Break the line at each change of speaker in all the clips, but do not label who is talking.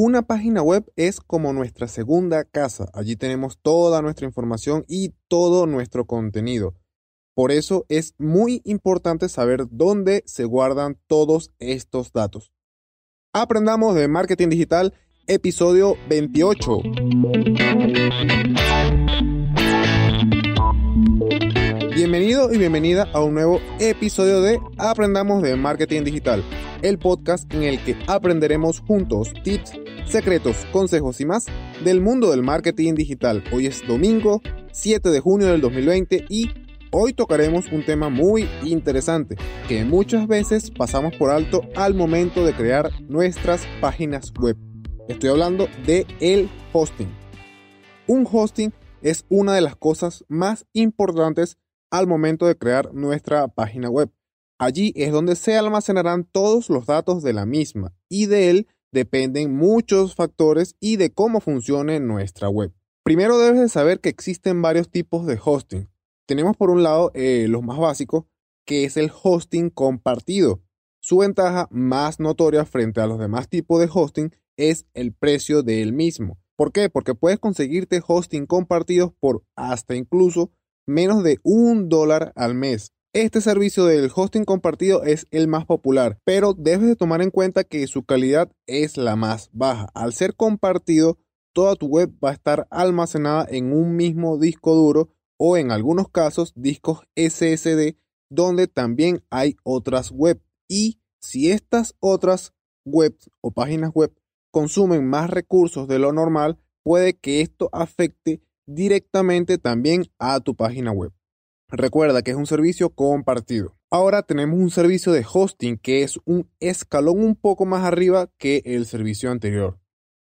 Una página web es como nuestra segunda casa. Allí tenemos toda nuestra información y todo nuestro contenido. Por eso es muy importante saber dónde se guardan todos estos datos. Aprendamos de marketing digital, episodio 28. Bienvenido y bienvenida a un nuevo episodio de Aprendamos de Marketing Digital, el podcast en el que aprenderemos juntos tips, secretos, consejos y más del mundo del marketing digital. Hoy es domingo 7 de junio del 2020 y hoy tocaremos un tema muy interesante que muchas veces pasamos por alto al momento de crear nuestras páginas web. Estoy hablando de el hosting. Un hosting es una de las cosas más importantes al momento de crear nuestra página web. Allí es donde se almacenarán todos los datos de la misma y de él dependen muchos factores y de cómo funcione nuestra web. Primero debes de saber que existen varios tipos de hosting. Tenemos por un lado eh, los más básicos, que es el hosting compartido. Su ventaja más notoria frente a los demás tipos de hosting es el precio del mismo. ¿Por qué? Porque puedes conseguirte hosting compartidos por hasta incluso menos de un dólar al mes. Este servicio del hosting compartido es el más popular, pero debes de tomar en cuenta que su calidad es la más baja. Al ser compartido, toda tu web va a estar almacenada en un mismo disco duro o en algunos casos discos SSD donde también hay otras web. Y si estas otras webs o páginas web consumen más recursos de lo normal, puede que esto afecte directamente también a tu página web. Recuerda que es un servicio compartido. Ahora tenemos un servicio de hosting que es un escalón un poco más arriba que el servicio anterior.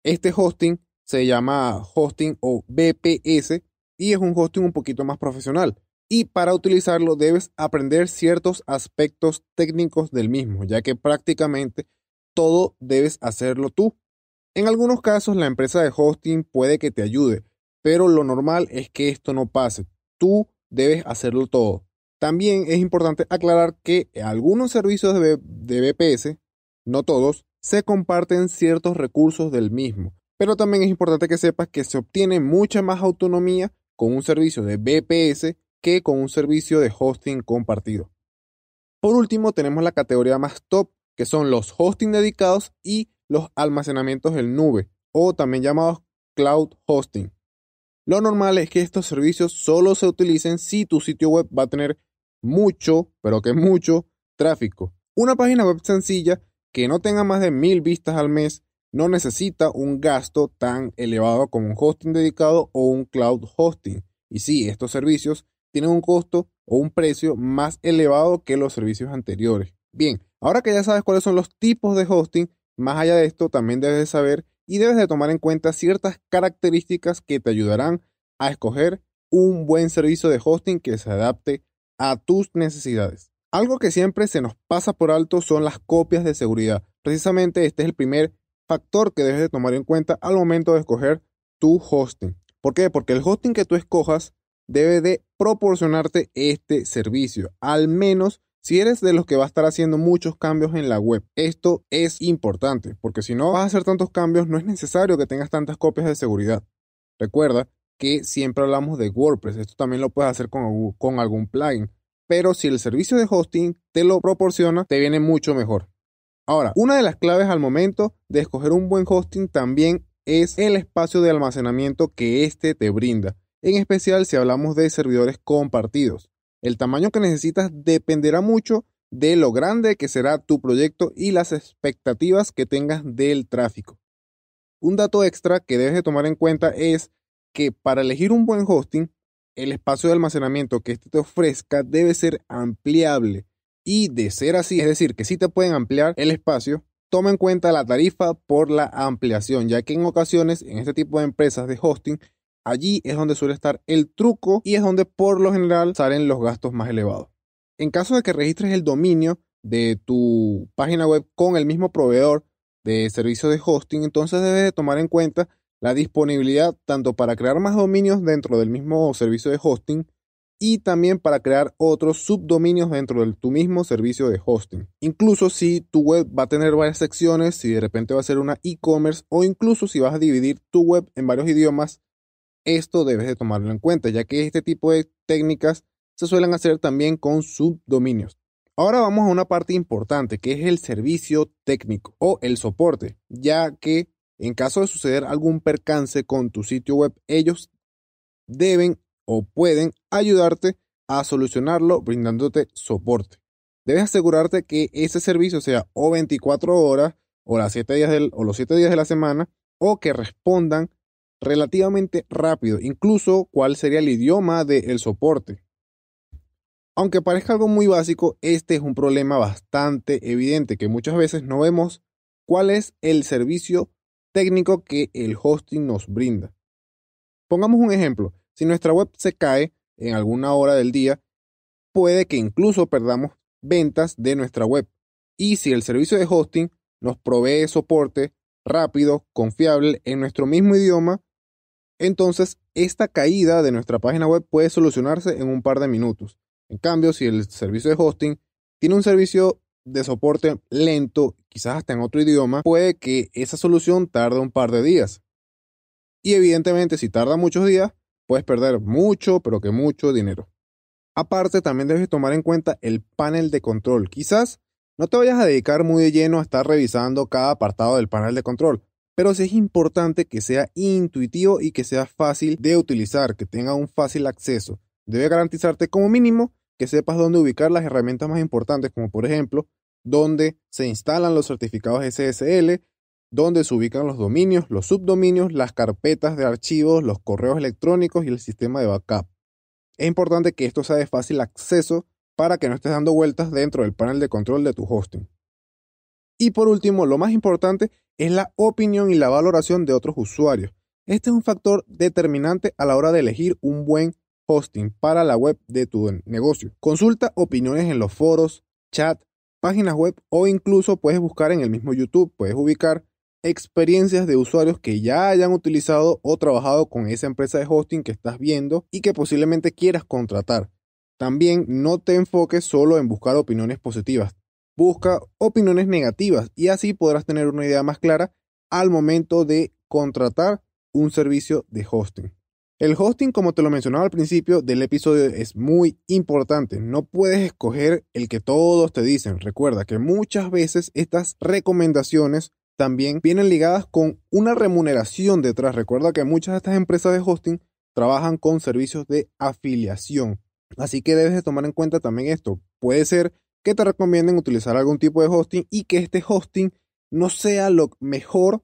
Este hosting se llama hosting o BPS y es un hosting un poquito más profesional. Y para utilizarlo debes aprender ciertos aspectos técnicos del mismo, ya que prácticamente todo debes hacerlo tú. En algunos casos la empresa de hosting puede que te ayude, pero lo normal es que esto no pase. Tú debes hacerlo todo. También es importante aclarar que algunos servicios de, BPS, no todos, se comparten ciertos recursos del mismo. Pero también es importante que sepas que se obtiene mucha más autonomía con un servicio de BPS que con un servicio de hosting compartido. Por último, tenemos la categoría más top, que son los hosting dedicados y los almacenamientos en nube, o también llamados cloud hosting. Lo normal es que estos servicios solo se utilicen si tu sitio web va a tener mucho, pero que mucho, tráfico. Una página web sencilla que no tenga más de mil vistas al mes no necesita un gasto tan elevado como un hosting dedicado o un cloud hosting. Y sí, estos servicios tienen un costo o un precio más elevado que los servicios anteriores. Bien, ahora que ya sabes cuáles son los tipos de hosting, más allá de esto también debes saber y debes de tomar en cuenta ciertas características que te ayudarán a escoger un buen servicio de hosting que se adapte a tus necesidades. Algo que siempre se nos pasa por alto son las copias de seguridad. Precisamente este es el primer factor que debes de tomar en cuenta al momento de escoger tu hosting. ¿Por qué? Porque el hosting que tú escojas debe de proporcionarte este servicio, al menos si eres de los que va a estar haciendo muchos cambios en la web, esto es importante, porque si no vas a hacer tantos cambios, no es necesario que tengas tantas copias de seguridad. Recuerda que siempre hablamos de WordPress, esto también lo puedes hacer con, algún plugin, pero si el servicio de hosting te lo proporciona, te viene mucho mejor. Ahora, una de las claves al momento de escoger un buen hosting también es el espacio de almacenamiento que éste te brinda, en especial si hablamos de servidores compartidos. El tamaño que necesitas dependerá mucho de lo grande que será tu proyecto y las expectativas que tengas del tráfico. Un dato extra que debes de tomar en cuenta es que para elegir un buen hosting, el espacio de almacenamiento que éste te ofrezca debe ser ampliable. Y de ser así, es decir, que si te pueden ampliar el espacio, toma en cuenta la tarifa por la ampliación, ya que en ocasiones en este tipo de empresas de hosting Allí es donde suele estar el truco y es donde por lo general salen los gastos más elevados. En caso de que registres el dominio de tu página web con el mismo proveedor de servicio de hosting, entonces debes de tomar en cuenta la disponibilidad tanto para crear más dominios dentro del mismo servicio de hosting y también para crear otros subdominios dentro de tu mismo servicio de hosting. Incluso si tu web va a tener varias secciones, si de repente va a ser una e-commerce o incluso si vas a dividir tu web en varios idiomas, esto debes de tomarlo en cuenta, ya que este tipo de técnicas se suelen hacer también con subdominios. Ahora vamos a una parte importante que es el servicio técnico o el soporte, ya que en caso de suceder algún percance con tu sitio web, ellos deben o pueden ayudarte a solucionarlo brindándote soporte. Debes asegurarte que ese servicio sea o 24 horas o, las o los 7 días de la semana o que respondan relativamente rápido, incluso cuál sería el idioma del soporte. Aunque parezca algo muy básico, este es un problema bastante evidente que muchas veces no vemos cuál es el servicio técnico que el hosting nos brinda. Pongamos un ejemplo. Si nuestra web se cae en alguna hora del día, puede que incluso perdamos ventas de nuestra web. Y si el servicio de hosting nos provee soporte rápido, confiable, en nuestro mismo idioma, entonces esta caída de nuestra página web puede solucionarse en un par de minutos. En cambio, si el servicio de hosting tiene un servicio de soporte lento, quizás hasta en otro idioma, puede que esa solución tarde un par de días. Y evidentemente, si tarda muchos días, puedes perder mucho, pero que mucho dinero. Aparte, también debes tomar en cuenta el panel de control. Quizás no te vayas a dedicar muy de lleno a estar revisando cada apartado del panel de control, pero sí es importante que sea intuitivo y que sea fácil de utilizar, que tenga un fácil acceso. Debe garantizarte como mínimo que sepas dónde ubicar las herramientas más importantes, como por ejemplo, dónde se instalan los certificados SSL, dónde se ubican los dominios, los subdominios, las carpetas de archivos, los correos electrónicos y el sistema de backup. Es importante que esto sea de fácil acceso para que no estés dando vueltas dentro del panel de control de tu hosting. Y por último, lo más importante es la opinión y la valoración de otros usuarios. Este es un factor determinante a la hora de elegir un buen hosting para la web de tu negocio. Consulta opiniones en los foros, chat, páginas web o incluso puedes buscar en el mismo YouTube, puedes ubicar experiencias de usuarios que ya hayan utilizado o trabajado con esa empresa de hosting que estás viendo y que posiblemente quieras contratar. También no te enfoques solo en buscar opiniones positivas, busca opiniones negativas y así podrás tener una idea más clara al momento de contratar un servicio de hosting. El hosting, como te lo mencionaba al principio del episodio, es muy importante. No puedes escoger el que todos te dicen. Recuerda que muchas veces estas recomendaciones también vienen ligadas con una remuneración detrás. Recuerda que muchas de estas empresas de hosting trabajan con servicios de afiliación. Así que debes de tomar en cuenta también esto. Puede ser que te recomienden utilizar algún tipo de hosting y que este hosting no sea lo mejor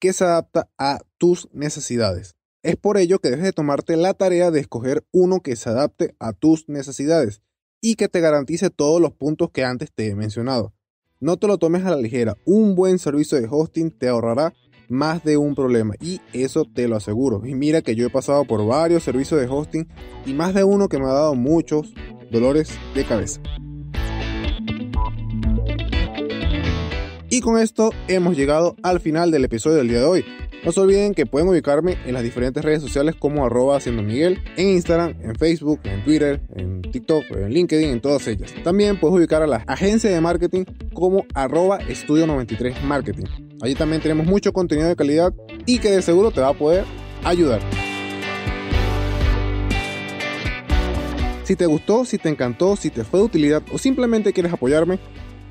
que se adapta a tus necesidades. Es por ello que debes de tomarte la tarea de escoger uno que se adapte a tus necesidades y que te garantice todos los puntos que antes te he mencionado. No te lo tomes a la ligera, un buen servicio de hosting te ahorrará más de un problema y eso te lo aseguro. Y mira que yo he pasado por varios servicios de hosting y más de uno que me ha dado muchos dolores de cabeza. Y con esto hemos llegado al final del episodio del día de hoy. No se olviden que pueden ubicarme en las diferentes redes sociales como arroba haciendo Miguel, en Instagram, en Facebook, en Twitter, en TikTok, en LinkedIn, en todas ellas. También puedes ubicar a la agencia de marketing como arroba estudio 93 marketing. Allí también tenemos mucho contenido de calidad y que de seguro te va a poder ayudar. Si te gustó, si te encantó, si te fue de utilidad o simplemente quieres apoyarme,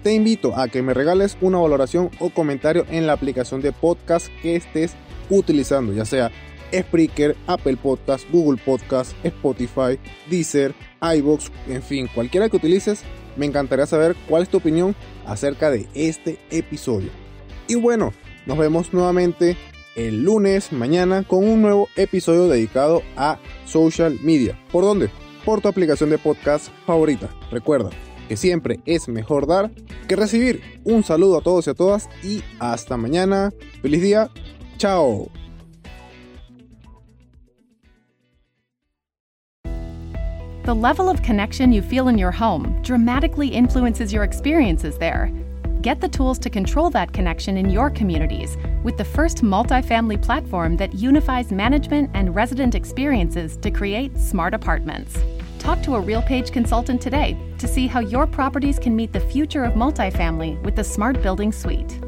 te invito a que me regales una valoración o comentario en la aplicación de podcast que estés utilizando, ya sea Spreaker, Apple Podcast, Google Podcast, Spotify, Deezer, iBox, en fin, cualquiera que utilices, me encantaría saber cuál es tu opinión acerca de este episodio. Y bueno, nos vemos nuevamente el lunes mañana con un nuevo episodio dedicado a social media. ¿Por dónde? Por tu aplicación de podcast favorita. Recuerda, que siempre es mejor dar que recibir. Un saludo a todos y a todas y hasta mañana. Feliz día. Chao.
The level of connection you feel in your home dramatically influences your experiences there. Get the tools to control that connection in your communities with the first multifamily platform that unifies management and resident experiences to create smart apartments. Talk to a RealPage consultant today to see how your properties can meet the future of multifamily with the Smart Building Suite.